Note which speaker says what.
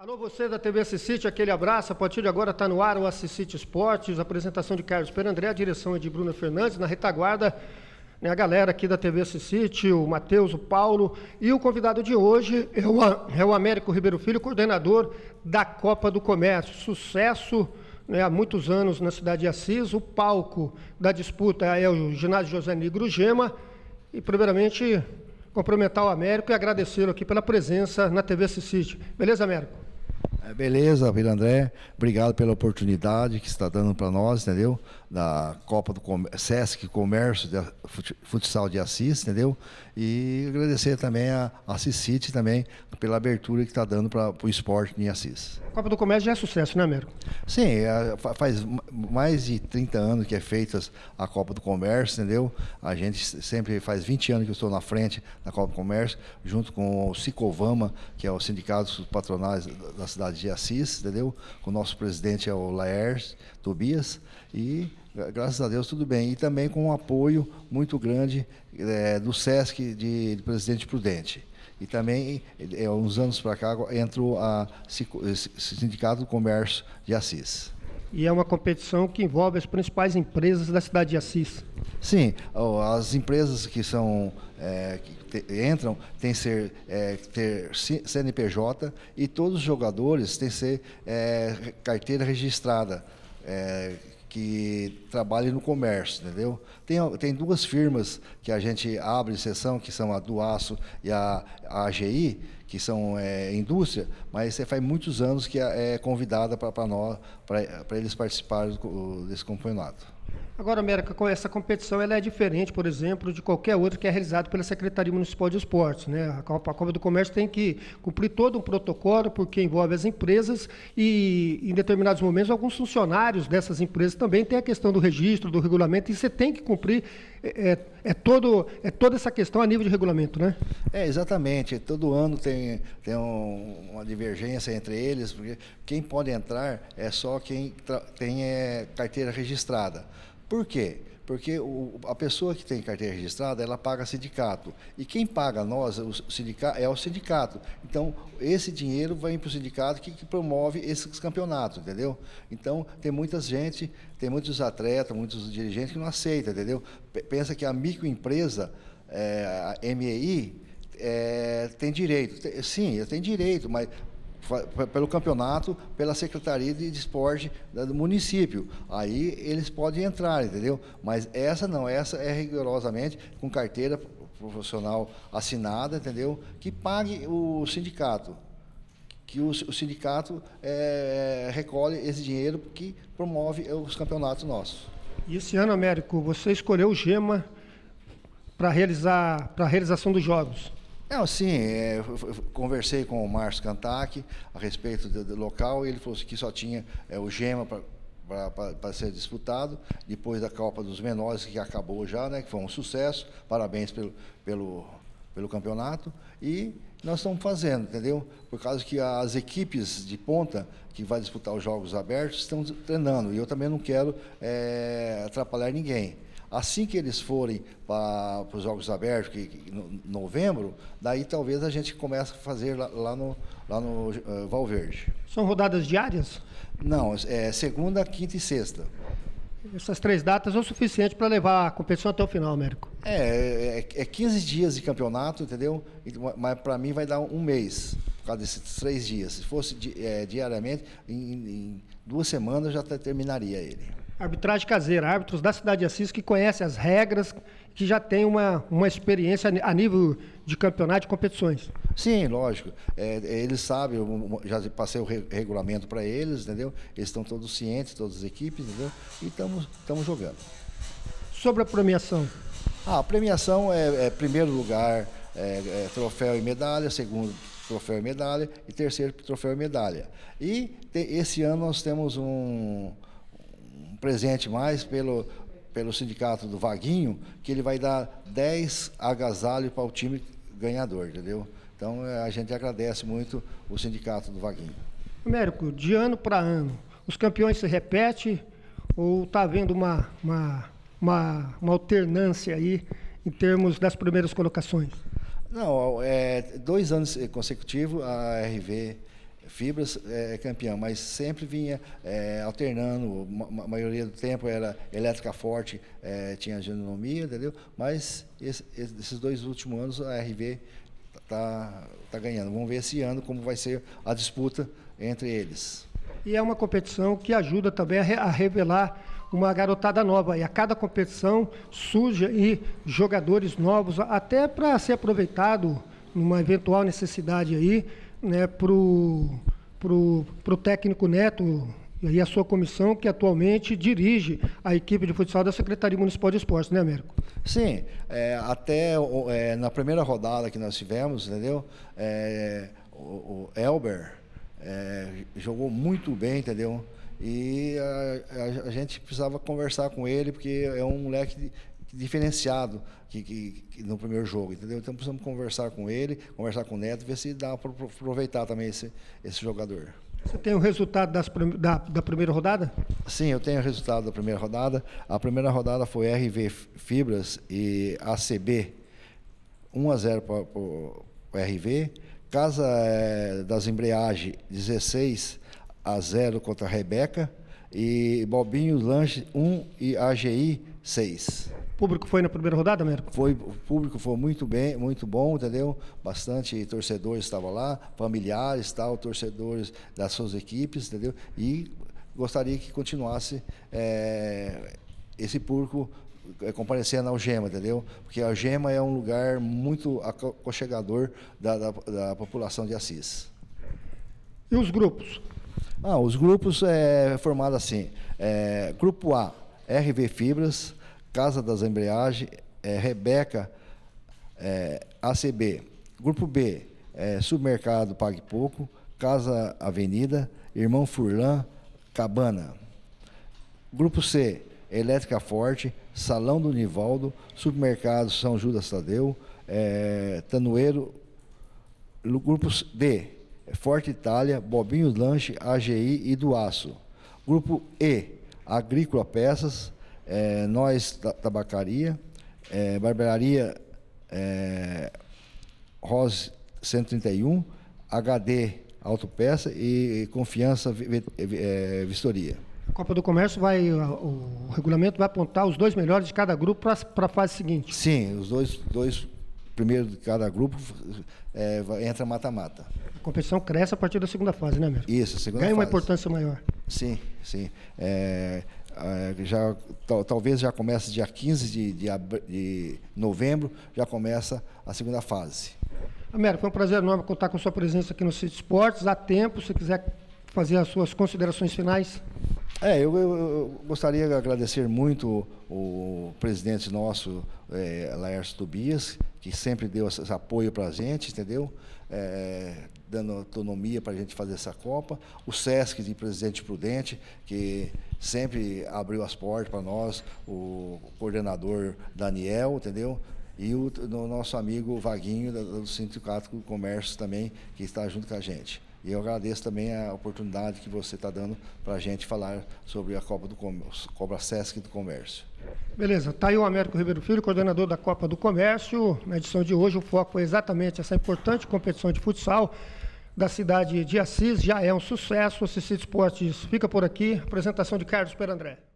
Speaker 1: Alô, você da TV Assisite, aquele abraço. A partir de agora está no ar o Assisite Esportes, apresentação de Carlos Perandré, a direção é de Bruno Fernandes, na retaguarda, né, a galera aqui da TV Assisite, o Matheus, o Paulo, e o convidado de hoje é o, é o Américo Ribeiro Filho, coordenador da Copa do Comércio. Sucesso né, há muitos anos na cidade de Assis, o palco da disputa é o ginásio José Negro Gema, e primeiramente cumprimentar o Américo e agradecê-lo aqui pela presença na TV Assisite. Beleza, Américo?
Speaker 2: É, beleza, Vila André. Obrigado pela oportunidade que está dando para nós, entendeu? Da Copa do Com Sesc Comércio de Futsal de Assis, entendeu? E agradecer também a Assis City também pela abertura que está dando para o esporte em Assis.
Speaker 1: Copa do Comércio já é sucesso, né, Américo?
Speaker 2: Sim, é, faz mais de 30 anos que é feita a Copa do Comércio, entendeu? A gente sempre faz 20 anos que eu estou na frente da Copa do Comércio, junto com o Cicovama, que é o sindicato patronais da cidade de Assis, entendeu? O nosso presidente é o Laers Tobias e graças a Deus tudo bem. E também com um apoio muito grande é, do SESC de, de, Presidente Prudente. E também, é, uns anos para cá, entrou a Sindicato do Comércio de Assis.
Speaker 1: E é uma competição que envolve as principais empresas da cidade de Assis.
Speaker 2: Sim, as empresas que são é, que te, entram têm que ser é, ter CNPJ e todos os jogadores têm que ser é, carteira registrada. Que trabalhem no comércio, entendeu? Tem, tem duas firmas que a gente abre sessão, que são a do Aço e a, a AGI, que são é, indústria, mas você faz muitos anos que é, é convidada para nós, para eles participarem do, desse campeonato.
Speaker 1: Agora, América, essa competição ela é diferente, por exemplo, de qualquer outra que é realizada pela Secretaria Municipal de Esportes. Né? A Copa, do Comércio tem que cumprir todo um protocolo, porque envolve as empresas e, em determinados momentos, alguns funcionários dessas empresas também têm a questão do registro, do regulamento, e você tem que cumprir é, é, é todo, é toda essa questão a nível de regulamento, né?
Speaker 2: É, exatamente. Todo ano tem, tem um, uma divergência entre eles, porque quem pode entrar é só quem tem é, carteira registrada. Por quê? Porque o, a pessoa que tem carteira registrada, ela paga sindicato. E quem paga nós o sindicato, é o sindicato. Então, esse dinheiro vai para o sindicato que, que, promove esses campeonatos, entendeu? Então, tem muita gente, tem muitos atletas, muitos dirigentes que não aceitam, entendeu? Pensa que a microempresa, é, a MEI, é, tem direito. Sim, tem direito, mas pelo campeonato, pela Secretaria de Esporte do município. Aí eles podem entrar, entendeu? Mas essa não, essa é rigorosamente com carteira profissional assinada, entendeu? Que pague o sindicato. Que o, o sindicato é, recolhe esse dinheiro que promove os campeonatos nossos.
Speaker 1: E esse ano, Américo, você escolheu o GEMA para realizar para a realização dos jogos.
Speaker 2: Não, sim, é, conversei com o Márcio Cantac a respeito do, do, local e ele falou que só tinha é, o Gema para ser disputado, depois da Copa dos Menores, que acabou já, né, que foi um sucesso, parabéns pelo, pelo, pelo campeonato, e nós estamos fazendo, entendeu? Por causa que as equipes de ponta que vai disputar os Jogos Abertos estão treinando, e eu também não quero é, atrapalhar ninguém. Assim que eles forem para os Jogos Abertos, que, que, no novembro, daí talvez a gente comece a fazer lá, lá no, lá no uh, Valverde.
Speaker 1: São rodadas diárias?
Speaker 2: Não, é segunda, quinta e sexta.
Speaker 1: Essas três datas são suficientes para levar a competição até o final, Américo?
Speaker 2: É, é, é 15 dias de campeonato, entendeu? Mas para mim vai dar um mês, por causa desses três dias. Se fosse é, diariamente, em, em duas semanas já terminaria ele.
Speaker 1: Arbitragem caseira, árbitros da cidade de Assis que conhecem as regras, que já têm uma, uma experiência a nível de campeonato de competições.
Speaker 2: Sim, lógico. É, é eles sabem, já passei o regulamento para eles, entendeu? Eles estão todos cientes, todas as equipes, entendeu? E estamos jogando.
Speaker 1: Sobre a premiação?
Speaker 2: Ah, a premiação é, é primeiro lugar, é, é troféu e medalha, segundo troféu e medalha e terceiro troféu e medalha. E te, esse ano nós temos um presente mais pelo, pelo sindicato do Vaguinho, que ele vai dar 10 agasalhos para o time ganhador, entendeu? Então é, a gente agradece muito o sindicato do Vaguinho.
Speaker 1: Américo, de ano para ano, os campeões se repetem ou está havendo uma, uma, uma, uma alternância aí em termos das primeiras colocações?
Speaker 2: Não, é dois anos consecutivos a RV Fibras é campeão, mas sempre vinha é, alternando, a maioria do tempo era elétrica forte, é, tinha genomia, entendeu? Mas esse, esses dois últimos anos a RV está tá ganhando. Vamos ver esse ano como vai ser a disputa entre eles.
Speaker 1: E é uma competição que ajuda também a, re, a revelar uma garotada nova. E a cada competição surge aí jogadores novos, até para ser aproveitado numa eventual necessidade aí né, para o técnico Neto e a sua comissão, que atualmente dirige a equipe de futsal da Secretaria Municipal de Esportes, né, Américo?
Speaker 2: Sim, é, até é, na primeira rodada que nós tivemos, entendeu? É, o, o, Elber é, jogou muito bem, entendeu? E a, a, a, gente precisava conversar com ele, porque é um moleque diferenciado que, que, que, no primeiro jogo, entendeu? Então precisamos conversar com ele, conversar com o Neto, ver se dá para aproveitar também esse, esse jogador.
Speaker 1: Você tem o resultado das, da, da primeira rodada?
Speaker 2: Sim, eu tenho o resultado da primeira rodada. A primeira rodada foi RV Fibras e ACB 1 a 0 para o RV. Casa é, das Embreagens 16 a 0 contra a Rebeca. E Bobinho Lanche 1 e AGI 6
Speaker 1: público foi na primeira rodada, Américo?
Speaker 2: Foi, o público foi muito bem, muito bom, entendeu? Bastante torcedores estavam lá, familiares, tal, torcedores das suas equipes, entendeu? E gostaria que continuasse é, esse público é, comparecendo na Algema, entendeu? Porque a Algema é um lugar muito aconchegador da, da, da população de Assis.
Speaker 1: E os grupos?
Speaker 2: Ah, os grupos é formado assim: é, Grupo A, RV Fibras, Casa das Embreagens, é, Rebeca, é, ACB. Grupo B, é, Supermercado Pague Pouco, Casa Avenida, Irmão Furlan, Cabana. Grupo C, Elétrica Forte, Salão do Nivaldo, Supermercado São Judas Tadeu, é, Tanoeiro. Grupo D, Forte Itália, Bobinho Lanche, AGI e do Aço. Grupo E, Agrícola Peças, é, Nós Tabacaria, é, Barbearia é, Rose 131, HD Autopeça e Confiança é, Vistoria.
Speaker 1: A Copa do Comércio vai, o regulamento vai apontar os dois melhores de cada grupo para a fase seguinte.
Speaker 2: Sim, os dois, dois primeiros de cada grupo é, entra mata-mata.
Speaker 1: A competição cresce a partir da segunda fase, né, mesmo?
Speaker 2: Isso, segunda
Speaker 1: Ganha
Speaker 2: fase.
Speaker 1: uma importância maior.
Speaker 2: Sim, sim. É, é, já, talvez já comece dia 15 de, de, de, novembro, já começa a segunda fase.
Speaker 1: Américo, foi um prazer enorme contar com sua presença aqui no City Esportes. Há tempo, se quiser fazer as suas considerações finais.
Speaker 2: É, eu, eu, gostaria de agradecer muito o, presidente nosso, é, Laércio Tobias, que sempre deu esse apoio para a gente, entendeu? É, dando autonomia para a gente fazer essa Copa. O SESC de Presidente Prudente, que sempre abriu as portas para nós, o coordenador Daniel, entendeu? E o, nosso amigo Vaguinho, do Sindicato do Comércio também, que está junto com a gente. E eu agradeço também a oportunidade que você está dando para a gente falar sobre a Copa do Comércio, Cobra Sesc do Comércio.
Speaker 1: Beleza, está aí o Américo Ribeiro Filho, coordenador da Copa do Comércio. Na edição de hoje, o foco foi exatamente essa importante competição de futsal da cidade de Assis. Já é um sucesso. O Cicid Esportes fica por aqui. Apresentação de Carlos Perandré.